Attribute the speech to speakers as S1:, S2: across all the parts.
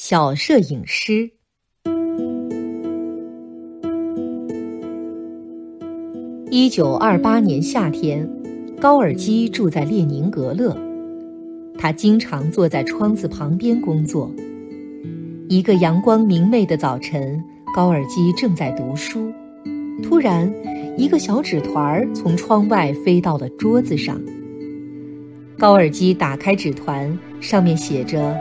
S1: 小摄影师。一九二八年夏天，高尔基住在列宁格勒。他经常坐在窗子旁边工作。一个阳光明媚的早晨，高尔基正在读书，突然，一个小纸团儿从窗外飞到了桌子上。高尔基打开纸团，上面写着：“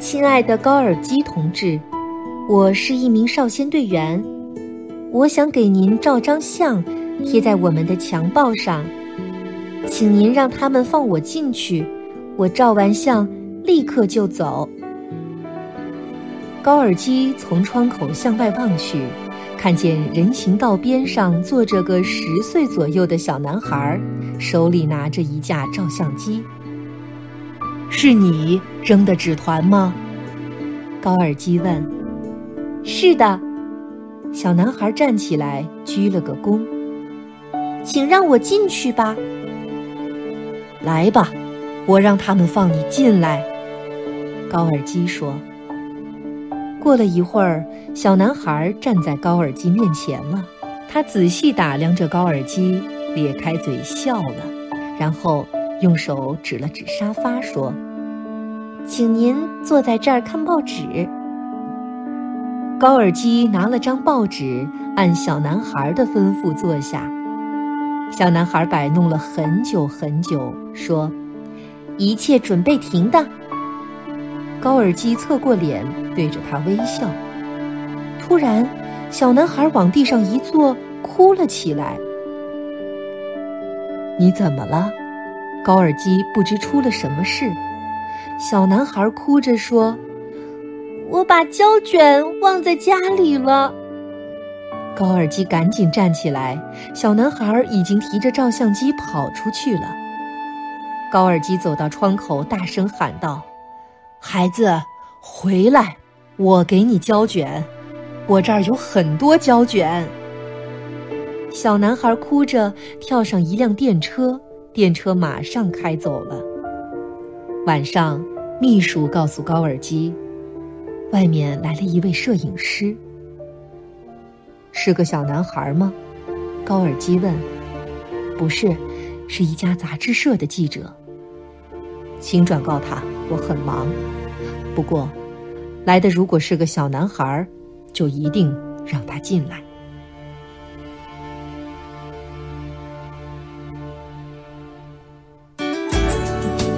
S1: 亲爱的高尔基同志，我是一名少先队员，我想给您照张相，贴在我们的墙报上，请您让他们放我进去，我照完相立刻就走。”高尔基从窗口向外望去。看见人行道边上坐着个十岁左右的小男孩，手里拿着一架照相机。是你扔的纸团吗？高尔基问。是的。小男孩站起来鞠了个躬。请让我进去吧。来吧，我让他们放你进来。高尔基说。过了一会儿，小男孩站在高尔基面前了。他仔细打量着高尔基，咧开嘴笑了，然后用手指了指沙发，说：“请您坐在这儿看报纸。”高尔基拿了张报纸，按小男孩的吩咐坐下。小男孩摆弄了很久很久，说：“一切准备停当。”高尔基侧过脸，对着他微笑。突然，小男孩往地上一坐，哭了起来。“你怎么了？”高尔基不知出了什么事。小男孩哭着说：“我把胶卷忘在家里了。”高尔基赶紧站起来，小男孩已经提着照相机跑出去了。高尔基走到窗口，大声喊道。孩子，回来！我给你胶卷，我这儿有很多胶卷。小男孩哭着跳上一辆电车，电车马上开走了。晚上，秘书告诉高尔基，外面来了一位摄影师。是个小男孩吗？高尔基问。不是，是一家杂志社的记者。请转告他，我很忙。不过，来的如果是个小男孩，就一定让他进来。